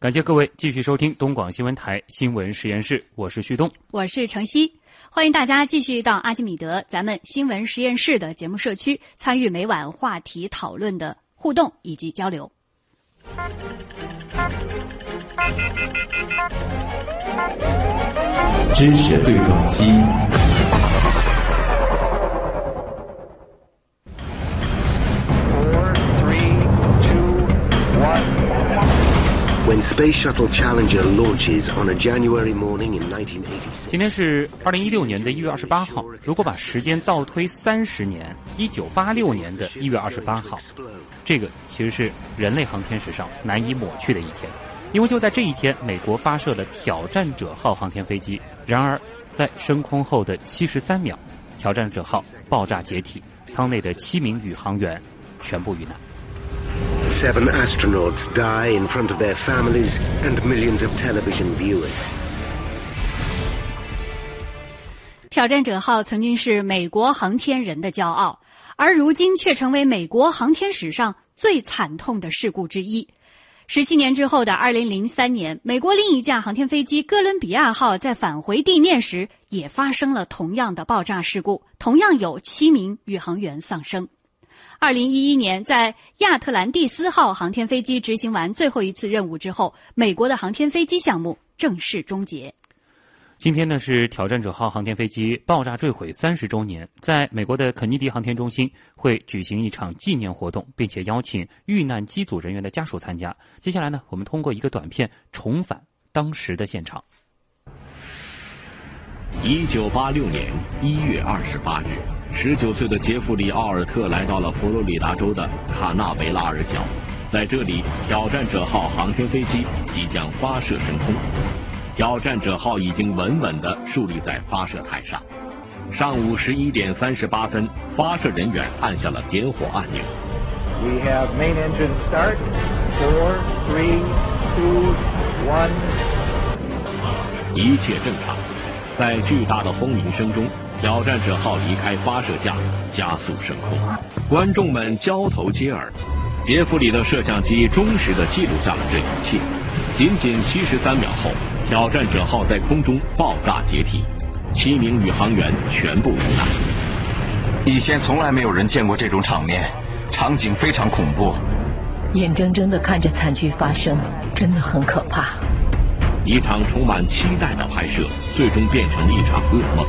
感谢各位继续收听东广新闻台新闻实验室，我是旭东，我是程曦，欢迎大家继续到阿基米德咱们新闻实验室的节目社区参与每晚话题讨论的互动以及交流。知识对撞机。When Space Shuttle Challenger launches on a January morning in 1986，今天是二零一六年的一月二十八号。如果把时间倒推三十年，一九八六年的一月二十八号，这个其实是人类航天史上难以抹去的一天，因为就在这一天，美国发射了挑战者号航天飞机。然而，在升空后的七十三秒，挑战者号爆炸解体，舱内的七名宇航员全部遇难。Seven astronauts die in front of their families and millions of television viewers. 挑战者号曾经是美国航天人的骄傲，而如今却成为美国航天史上最惨痛的事故之一。十七年之后的二零零三年，美国另一架航天飞机哥伦比亚号在返回地面时也发生了同样的爆炸事故，同样有七名宇航员丧生。二零一一年，在亚特兰蒂斯号航天飞机执行完最后一次任务之后，美国的航天飞机项目正式终结。今天呢是挑战者号航天飞机爆炸坠毁三十周年，在美国的肯尼迪航天中心会举行一场纪念活动，并且邀请遇难机组人员的家属参加。接下来呢，我们通过一个短片重返当时的现场。一九八六年一月二十八日。十九岁的杰弗里·奥尔特来到了佛罗里达州的卡纳维拉尔角，在这里，挑战者号航天飞机即将发射升空。挑战者号已经稳稳地竖立在发射台上。上午十一点三十八分，发射人员按下了点火按钮。We have main engine start. Four, three, two, one. 一切正常。在巨大的轰鸣声中。挑战者号离开发射架，加速升空，观众们交头接耳。杰弗里的摄像机忠实地记录下了这一切。仅仅七十三秒后，挑战者号在空中爆炸解体，七名宇航员全部遇难。以前从来没有人见过这种场面，场景非常恐怖。眼睁睁地看着惨剧发生，真的很可怕。一场充满期待的拍摄，最终变成了一场噩梦。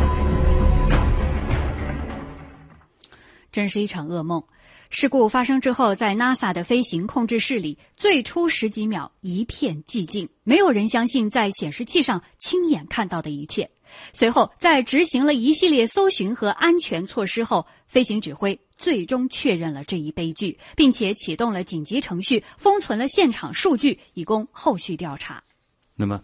真是一场噩梦。事故发生之后，在 NASA 的飞行控制室里，最初十几秒一片寂静，没有人相信在显示器上亲眼看到的一切。随后，在执行了一系列搜寻和安全措施后，飞行指挥最终确认了这一悲剧，并且启动了紧急程序，封存了现场数据，以供后续调查。那么，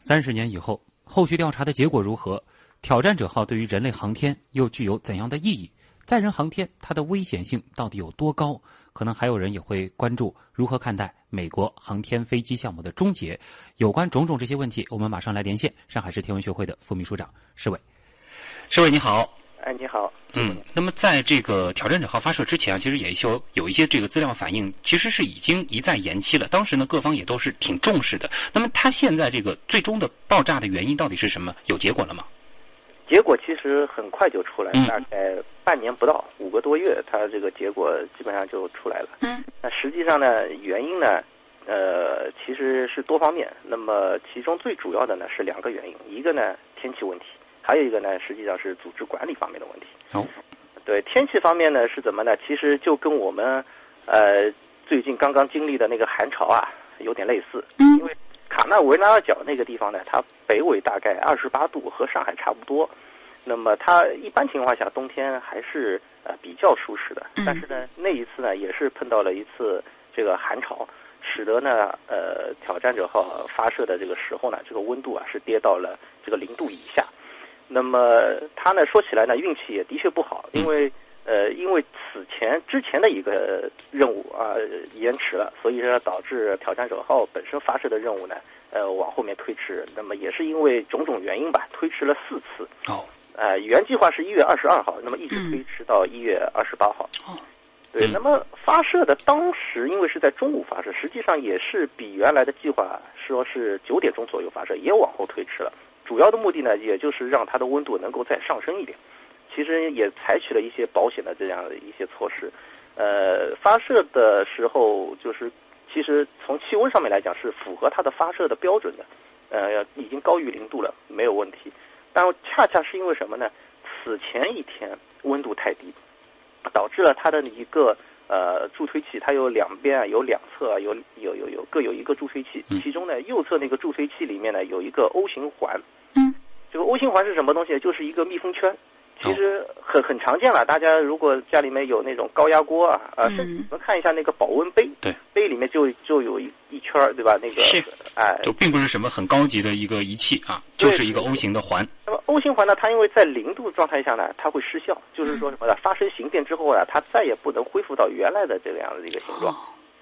三十年以后，后续调查的结果如何？挑战者号对于人类航天又具有怎样的意义？载人航天它的危险性到底有多高？可能还有人也会关注如何看待美国航天飞机项目的终结。有关种种这些问题，我们马上来连线上海市天文学会的副秘书长施伟。施伟你好，哎，你好。嗯，那么在这个挑战者号发射之前啊，其实也有有一些这个资料反映，其实是已经一再延期了。当时呢，各方也都是挺重视的。那么它现在这个最终的爆炸的原因到底是什么？有结果了吗？结果其实很快就出来，嗯大概半年不到，五个多月，它这个结果基本上就出来了。嗯，那实际上呢，原因呢，呃，其实是多方面。那么其中最主要的呢是两个原因，一个呢天气问题，还有一个呢实际上是组织管理方面的问题。哦，对天气方面呢是怎么呢？其实就跟我们呃最近刚刚经历的那个寒潮啊有点类似。嗯因为卡纳维拉尔角那个地方呢，它北纬大概二十八度，和上海差不多。那么它一般情况下冬天还是呃比较舒适的，嗯但是呢那一次呢也是碰到了一次这个寒潮，使得呢呃挑战者号发射的这个时候呢，这个温度啊是跌到了这个零度以下。那么他呢说起来呢运气也的确不好，因为呃因为此前之前的一个任务啊、延迟了，所以说导致挑战者号本身发射的任务呢呃往后面推迟。那么也是因为种种原因吧，推迟了四次。哦，呃，原计划是一月二十二号，那么一直嗯推迟到一月二十八号。哦，对，那么发射的当时因为是在中午发射，实际上也是比原来的计划说是九点钟左右发射，也往后推迟了。主要的目的呢，也就是让它的温度能够再上升一点。其实也采取了一些保险的这样的一些措施。呃，发射的时候就是其实从气温上面来讲是符合它的发射的标准的，呃，已经高于零度了，没有问题。但恰恰是因为什么呢？此前一天温度太低。导致了它的一个呃助推器，它有两边啊，有两侧啊，有有有有各有一个助推器，其中呢右侧那个助推器里面呢有一个 O 型环，嗯，这个 O 型环是什么东西？就是一个密封圈。其实很很常见了，大家如果家里面有那种高压锅啊，啊，甚至能看一下那个保温杯，对，杯里面就就有一一圈儿，对吧？那个是，哎，就并不是什么很高级的一个仪器啊，就是一个 O 型的环。那么 O 型环呢，它因为在零度状态下呢，它会失效，就是说什么呢？发生形变之后啊，它再也不能恢复到原来的这个样子的一个形状，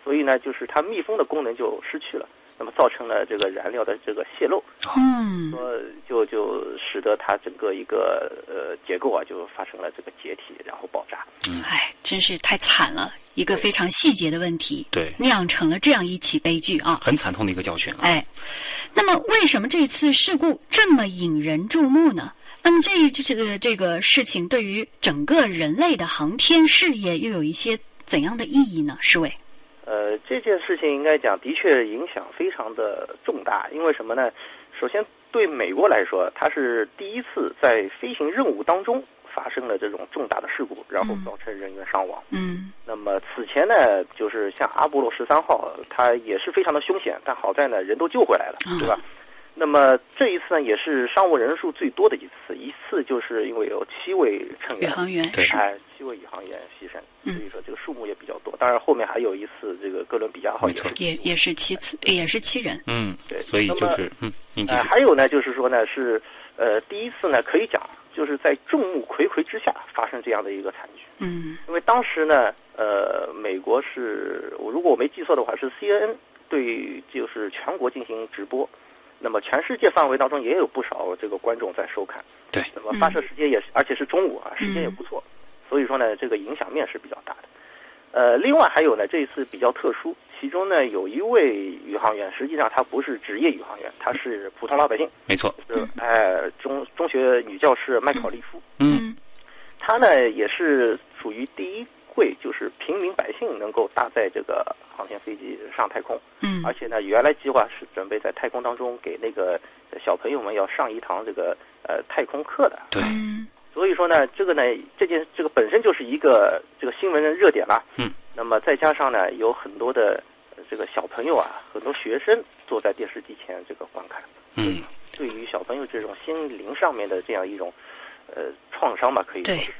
所以呢，就是它密封的功能就失去了。那么造成了这个燃料的这个泄漏，嗯，说就就使得它整个一个呃结构啊就发生了这个解体，然后爆炸。嗯，哎，真是太惨了，一个非常细节的问题，对，酿成了这样一起悲剧啊，很惨痛的一个教训啊。哎，那么为什么这次事故这么引人注目呢？那么这这个这个事情对于整个人类的航天事业又有一些怎样的意义呢？施伟。呃，这件事情应该讲的确影响非常的重大，因为什么呢？首先，对美国来说，它是第一次在飞行任务当中发生了这种重大的事故，然后造成人员伤亡。嗯。那么此前呢，就是像阿波罗十三号，它也是非常的凶险，但好在呢，人都救回来了，对吧？那么这一次呢，也是伤亡人数最多的一次，一次就是因为有七位成员，宇航员，对，哎，七位宇航员牺牲，所以说这个数目也比较多。当然后面还有一次，这个哥伦比亚号也也也是七次，也是七人。嗯，对，所以就是嗯，呃，还有呢，就是说呢，是呃第一次呢，可以讲就是在众目睽睽之下发生这样的一个惨剧。嗯，因为当时呢，呃，美国是，如果我没记错的话，是 CNN 对就是全国进行直播。那么全世界范围当中也有不少这个观众在收看，对。那么发射时间也是，而且是中午啊，时间也不错，所以说呢，这个影响面是比较大的。呃，另外还有呢，这一次比较特殊，其中呢有一位宇航员，实际上他不是职业宇航员，他是普通老百姓，没错，是哎中中学女教师麦考利夫，嗯，他呢也是属于第一。会就是平民百姓能够搭载这个航天飞机上太空，嗯，而且呢，原来计划是准备在太空当中给那个小朋友们要上一堂这个呃太空课的，对，所以说呢，这个呢，这件这个本身就是一个这个新闻的热点了，嗯，那么再加上呢，有很多的这个小朋友啊，很多学生坐在电视机前这个观看，嗯，对于小朋友这种心灵上面的这样一种呃创伤吧，可以说是。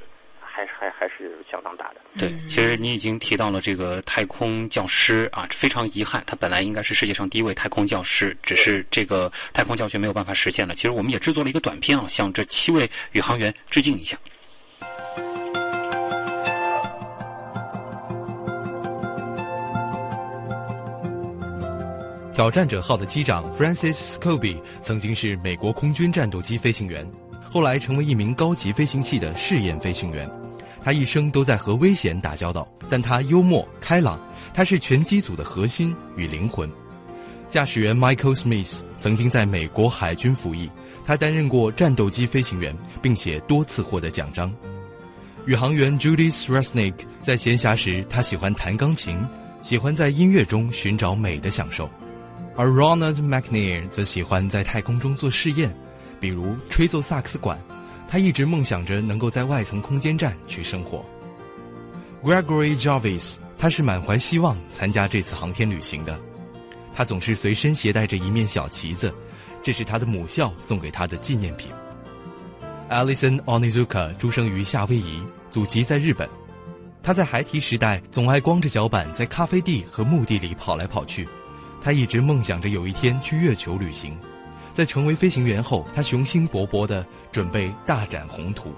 还还还是相当大的。对，其实你已经提到了这个太空教师啊，非常遗憾，他本来应该是世界上第一位太空教师，只是这个太空教学没有办法实现了。其实我们也制作了一个短片啊，向这七位宇航员致敬一下。挑战者号的机长 Francis Scobie 曾经是美国空军战斗机飞行员，后来成为一名高级飞行器的试验飞行员。他一生都在和危险打交道，但他幽默开朗，他是全机组的核心与灵魂。驾驶员 Michael Smith 曾经在美国海军服役，他担任过战斗机飞行员，并且多次获得奖章。宇航员 Judy Resnick 在闲暇时，他喜欢弹钢琴，喜欢在音乐中寻找美的享受；而 Ronald McNair 则喜欢在太空中做试验，比如吹奏萨克斯管。他一直梦想着能够在外层空间站去生活。Gregory Jarvis，他是满怀希望参加这次航天旅行的。他总是随身携带着一面小旗子，这是他的母校送给他的纪念品。Alison Onizuka 出生于夏威夷，祖籍在日本。他在孩提时代总爱光着脚板在咖啡地和墓地里跑来跑去。他一直梦想着有一天去月球旅行。在成为飞行员后，他雄心勃勃的。准备大展宏图，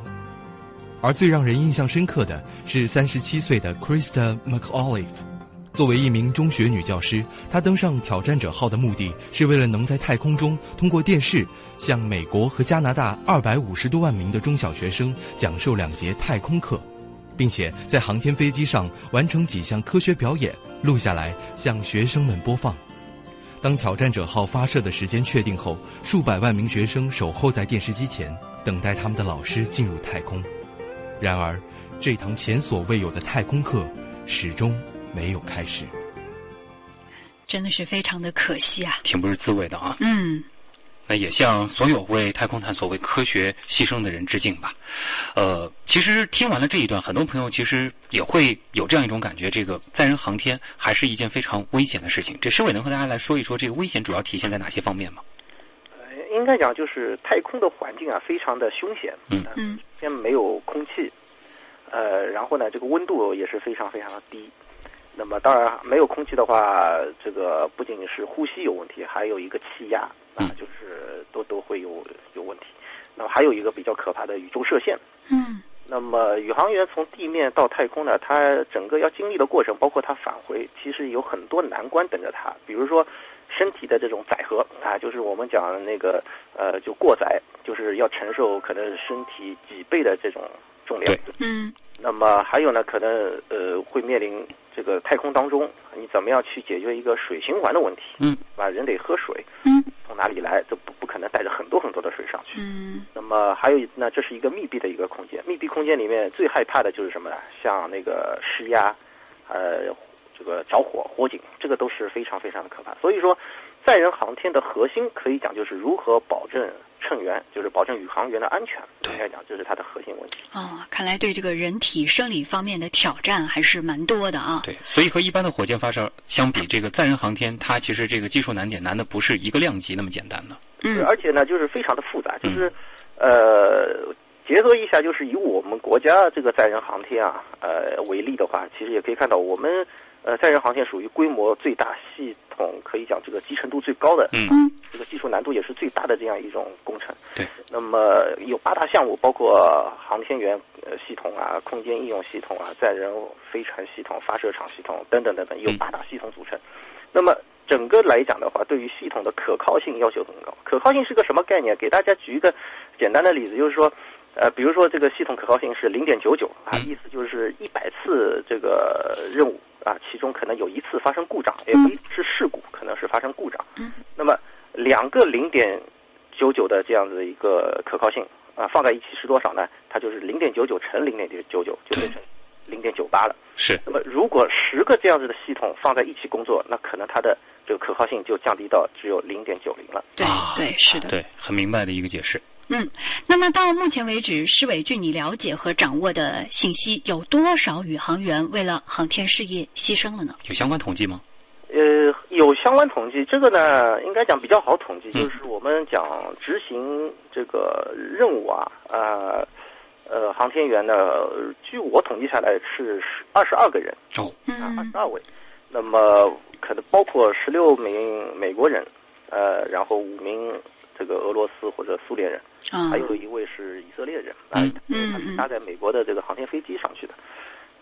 而最让人印象深刻的是三十七岁的 Krista McAuliffe。作为一名中学女教师，她登上挑战者号的目的是为了能在太空中通过电视向美国和加拿大二百五十多万名的中小学生讲授两节太空课。并且在航天飞机上完成几项科学表演，录下来向学生们播放。当挑战者号发射的时间确定后，数百万名学生守候在电视机前，等待他们的老师进入太空。然而，这堂前所未有的太空课始终没有开始。真的是非常的可惜啊！挺不是滋味的啊。嗯。那也向所有为太空探索、为科学牺牲的人致敬吧。呃，其实听完了这一段，很多朋友其实也会有这样一种感觉：这个载人航天还是一件非常危险的事情。这申伟能和大家来说一说，这个危险主要体现在哪些方面吗？呃，应该讲就是太空的环境啊，非常的凶险。嗯嗯。先没有空气，呃，然后呢，这个温度也是非常非常的低。那么当然没有空气的话，这个不仅仅是呼吸有问题，还有一个气压啊，就是都都会有有问题。那么还有一个比较可怕的宇宙射线。嗯。那么宇航员从地面到太空呢，他整个要经历的过程，包括他返回，其实有很多难关等着他。比如说身体的这种载荷啊，就是我们讲那个呃，就过载，就是要承受可能身体几倍的这种重量。嗯。那么还有呢，可能呃会面临这个太空当中，你怎么样去解决一个水循环的问题？嗯，啊，人得喝水，嗯，从哪里来？都不不可能带着很多很多的水上去。嗯，那么还有那这是一个密闭的一个空间，密闭空间里面最害怕的就是什么呢？像那个施压，呃，这个着火、火警，这个都是非常非常的可怕。所以说，载人航天的核心可以讲就是如何保证。乘员就是保证宇航员的安全，应该讲这是它的核心问题。哦，看来对这个人体生理方面的挑战还是蛮多的啊。对，所以和一般的火箭发射相比，这个载人航天它其实这个技术难点难的不是一个量级那么简单的。嗯，而且呢，就是非常的复杂，就是呃，结合一下，就是以我们国家这个载人航天啊，呃为例的话，其实也可以看到我们。呃，载人航天属于规模最大、系统可以讲这个集成度最高的，嗯，这个技术难度也是最大的这样一种工程。对，那么有八大项目，包括航天员呃系统啊、空间应用系统啊、载人飞船系统、发射场系统等等等等，有八大系统组成。那么整个来讲的话，对于系统的可靠性要求很高。可靠性是个什么概念？给大家举一个简单的例子，就是说。呃，比如说这个系统可靠性是零点九九啊，意思就是一百次这个任务啊，其中可能有一次发生故障，也不是事故，可能是发生故障。嗯，那么两个零点九九的这样子一个可靠性啊，放在一起是多少呢？它就是零点九九乘零点九九，就变成零点九八了。是。那么如果十个这样子的系统放在一起工作，那可能它的这个可靠性就降低到只有零点九零了。对对是的。对，很明白的一个解释。嗯，那么到目前为止，施伟，据你了解和掌握的信息，有多少宇航员为了航天事业牺牲了呢？有相关统计吗？呃，有相关统计，这个呢，应该讲比较好统计，就是我们讲执行这个任务啊，呃，呃，航天员呢，据我统计下来是十二十二个人，哦，啊，二十二位，那么可能包括十六名美国人，呃，然后五名。这个俄罗斯或者苏联人，还有一位是以色列人啊，他是搭在美国的这个航天飞机上去的。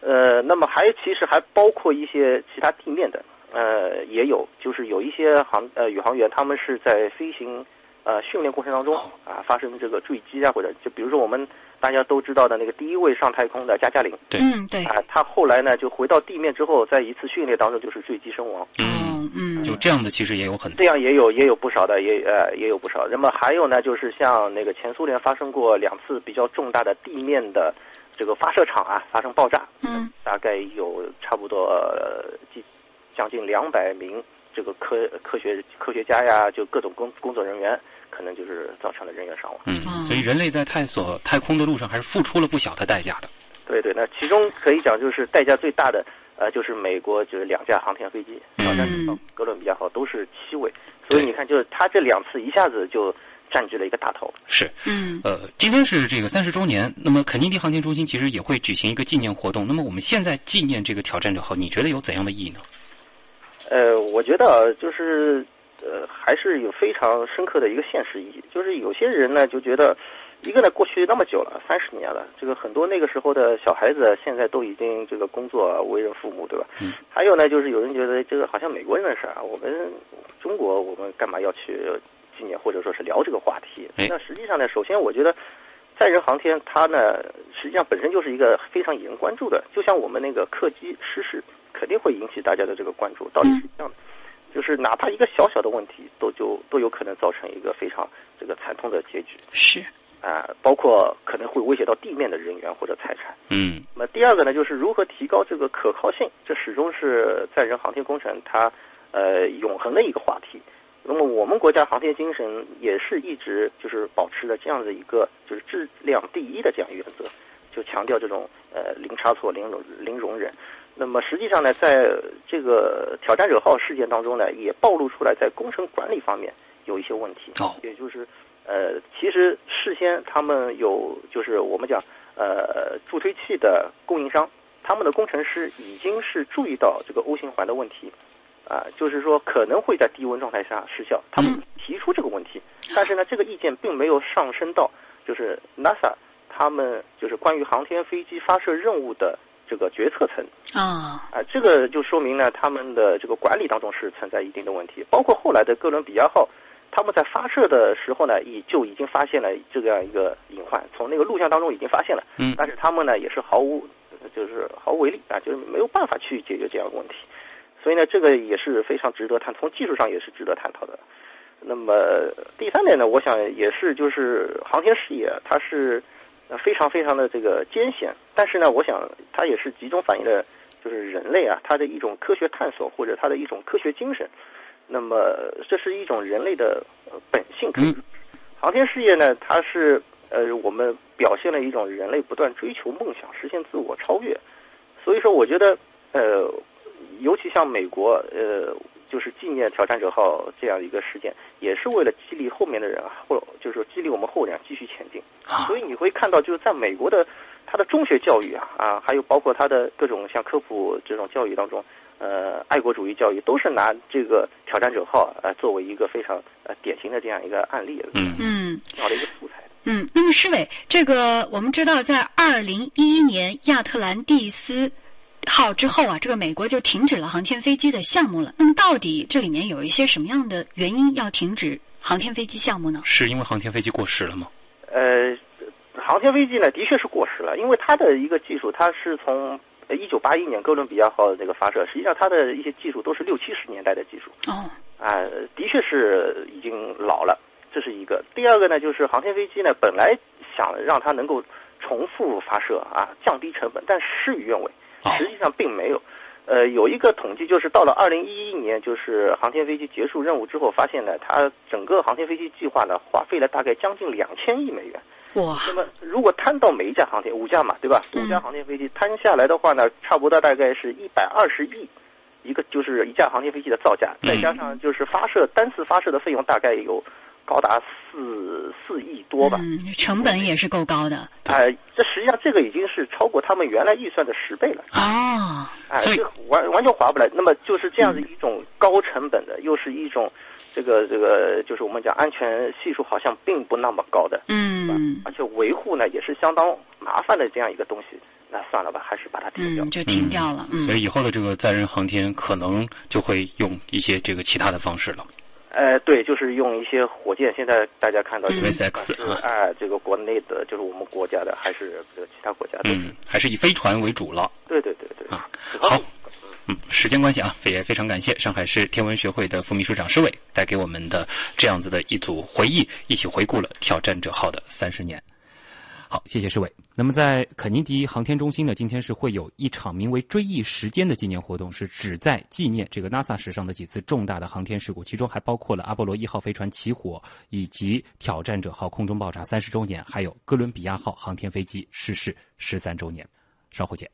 呃，那么还其实还包括一些其他地面的，呃，也有，就是有一些航呃宇航员，他们是在飞行呃训练过程当中啊发生这个坠机啊，或者就比如说我们大家都知道的那个第一位上太空的加加林，对，嗯对，啊，他后来呢就回到地面之后，在一次训练当中就是坠机身亡。嗯。嗯，就这样的其实也有很多，这样也有也有不少的，也呃也有不少。那么还有呢，就是像那个前苏联发生过两次比较重大的地面的这个发射场啊发生爆炸，嗯，大概有差不多近将近两百名这个科科学科学家呀，就各种工工作人员，可能就是造成了人员伤亡。嗯，所以人类在探索太空的路上还是付出了不小的代价的。对对，那其中可以讲就是代价最大的。呃，就是美国就是两架航天飞机，挑战者哥伦比亚号都是七位，所以你看，就是他这两次一下子就占据了一个大头。是，嗯，呃，今天是这个三十周年，那么肯尼迪航天中心其实也会举行一个纪念活动。那么我们现在纪念这个挑战者号，你觉得有怎样的意义呢？呃，我觉得就是呃，还是有非常深刻的一个现实意义。就是有些人呢就觉得。一个呢，过去那么久了，三十年了，这个很多那个时候的小孩子，现在都已经这个工作为人父母，对吧？嗯。还有呢，就是有人觉得这个好像美国人的事儿啊，我们中国我们干嘛要去纪念或者说是聊这个话题？哎。那实际上呢，首先我觉得载人航天它呢实际上本身就是一个非常引人关注的，就像我们那个客机失事，肯定会引起大家的这个关注，道理是一样的。就是哪怕一个小小的问题，都就都有可能造成一个非常这个惨痛的结局。是啊，包括可能会威胁到地面的人员或者财产。嗯，那么第二个呢，就是如何提高这个可靠性，这始终是载人航天工程它呃永恒的一个话题。那么我们国家航天精神也是一直就是保持着这样的一个就是质量第一的这样原则，就强调这种呃零差错、零容零容忍。那么实际上呢，在这个挑战者号事件当中呢，也暴露出来在工程管理方面有一些问题。哦，也就是呃，其实事先他们有就是我们讲呃助推器的供应商，他们的工程师已经是注意到这个 O 型环的问题，啊，就是说可能会在低温状态下失效，他们提出这个问题，但是呢，这个意见并没有上升到就是 NASA 他们就是关于航天飞机发射任务的。这个决策层啊啊，这个就说明呢，他们的这个管理当中是存在一定的问题。包括后来的哥伦比亚号，他们在发射的时候呢，已就已经发现了这样一个隐患，从那个录像当中已经发现了。嗯，但是他们呢也是毫无，就是毫无为力啊，就是没有办法去解决这样的问题。所以呢，这个也是非常值得探，从技术上也是值得探讨的。那么第三点呢，我想也是就是航天事业，它是。非常非常的这个艰险，但是呢，我想它也是集中反映了就是人类啊，它的一种科学探索或者它的一种科学精神。那么这是一种人类的本性。嗯，航天事业呢，它是呃我们表现了一种人类不断追求梦想、实现自我超越。所以说，我觉得呃，尤其像美国呃。就是纪念挑战者号这样一个事件，也是为了激励后面的人啊，或就是激励我们后人继续前进。所以你会看到，就是在美国的他的中学教育啊啊，还有包括他的各种像科普这种教育当中，呃，爱国主义教育都是拿这个挑战者号呃作为一个非常呃典型的这样一个案例。嗯嗯，好的一个素材。嗯，那么施伟，这个我们知道，在二零一一年亚特兰蒂斯。号之后啊，这个美国就停止了航天飞机的项目了。那么，到底这里面有一些什么样的原因要停止航天飞机项目呢？是因为航天飞机过时了吗？呃，航天飞机呢，的确是过时了，因为它的一个技术，它是从一九八一年哥伦比亚号的这个发射，实际上它的一些技术都是六七十年代的技术。哦，啊，的确是已经老了，这是一个。第二个呢，就是航天飞机呢，本来想让它能够重复发射啊，降低成本，但事与愿违。实际上并没有，呃，有一个统计就是到了二零一一年，就是航天飞机结束任务之后，发现呢，它整个航天飞机计划呢，花费了大概将近两千亿美元。哇！那么如果摊到每一架航天五架嘛，对吧？五架航天飞机摊下来的话呢，差不多大概是一百二十亿，一个就是一架航天飞机的造价，再加上就是发射单次发射的费用，大概有。高达四四亿多吧，嗯，成本也是够高的。哎，这实际上这个已经是超过他们原来预算的十倍了。啊，哎，这完完全划不来。那么就是这样的一种高成本的，又是一种这个这个，就是我们讲安全系数好像并不那么高的，嗯，而且维护呢也是相当麻烦的这样一个东西。那算了吧，还是把它停掉，就停掉了。所以以后的这个载人航天可能就会用一些这个其他的方式了。呃，对，就是用一些火箭。现在大家看到，SpaceX 啊，哎，这个国内的，就是我们国家的，还是其他国家的？嗯，还是以飞船为主了。对对对对。啊，好，嗯，时间关系啊，也非常感谢上海市天文学会的副秘书长施伟带给我们的这样子的一组回忆，一起回顾了挑战者号的三十年。好，谢谢施伟。那么，在肯尼迪航天中心呢，今天是会有一场名为“追忆时间”的纪念活动，是旨在纪念这个 NASA 史上的几次重大的航天事故，其中还包括了阿波罗一号飞船起火，以及挑战者号空中爆炸三十周年，还有哥伦比亚号航天飞机失事十三周年。稍后见。